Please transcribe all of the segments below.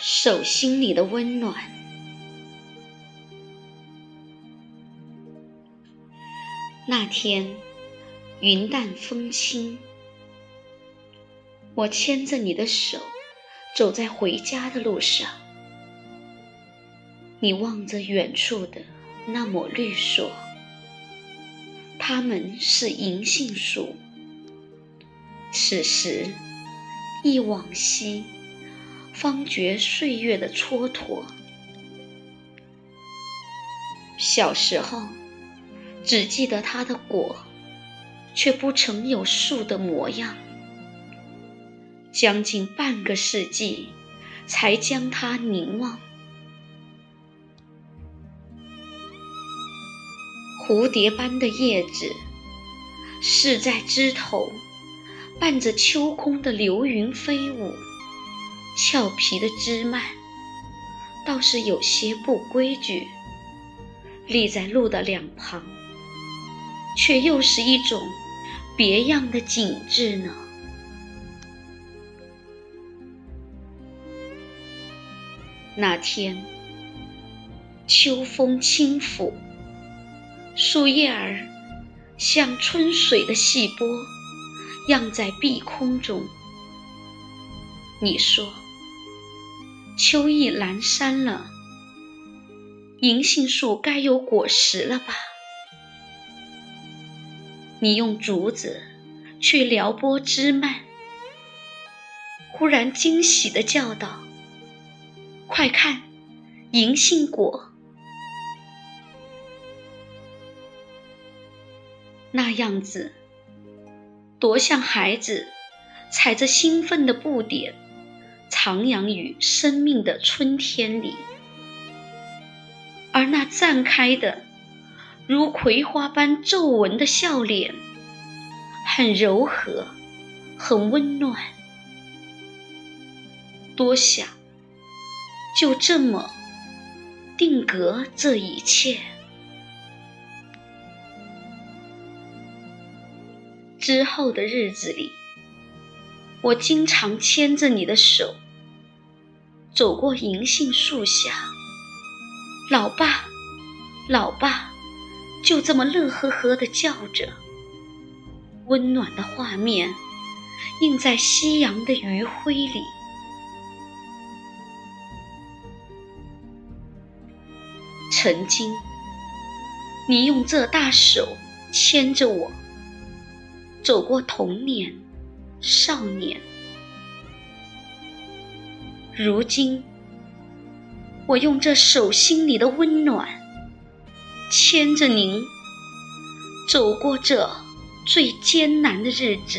手心里的温暖。那天云淡风轻，我牵着你的手，走在回家的路上。你望着远处的那抹绿树，它们是银杏树。此时忆往昔，方觉岁月的蹉跎。小时候，只记得它的果，却不曾有树的模样。将近半个世纪，才将它凝望。蝴蝶般的叶子，是在枝头，伴着秋空的流云飞舞。俏皮的枝蔓，倒是有些不规矩，立在路的两旁，却又是一种别样的景致呢。那天，秋风轻拂。树叶儿像春水的细波，漾在碧空中。你说，秋意阑珊了，银杏树该有果实了吧？你用竹子去撩拨枝蔓，忽然惊喜的叫道：“快看，银杏果！”那样子，多像孩子踩着兴奋的步点，徜徉于生命的春天里。而那绽开的如葵花般皱纹的笑脸，很柔和，很温暖。多想就这么定格这一切。之后的日子里，我经常牵着你的手，走过银杏树下。老爸，老爸，就这么乐呵呵的叫着。温暖的画面映在夕阳的余晖里。曾经，你用这大手牵着我。走过童年、少年，如今我用这手心里的温暖，牵着您走过这最艰难的日子。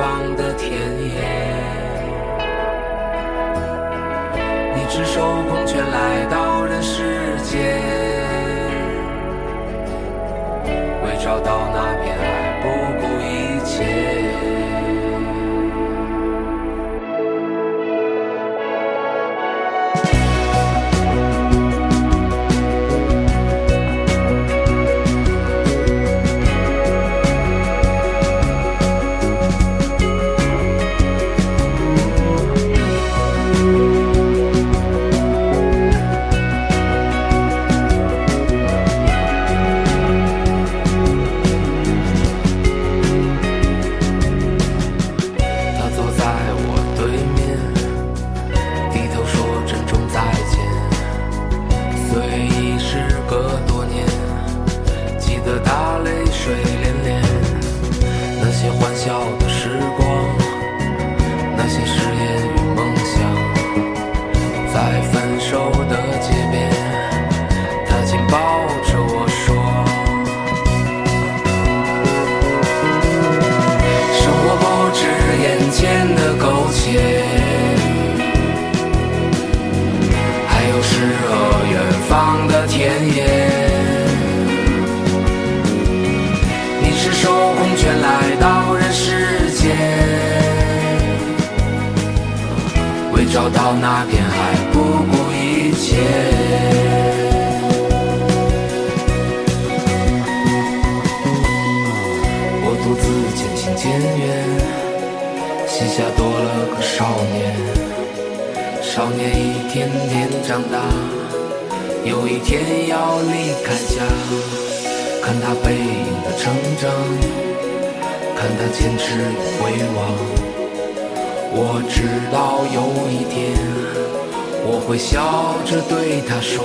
方的田野，你赤手空拳来到人世间，为找到那片爱。的田野，你赤手空拳来到人世间，为找到那片海不顾一切。我独自渐行渐远，膝下多了个少年，少年一天天长大。有一天要离开家。看他背影的成长，看他坚持与回望。我知道有一天，我会笑着对他说：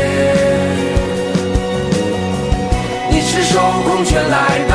手空拳来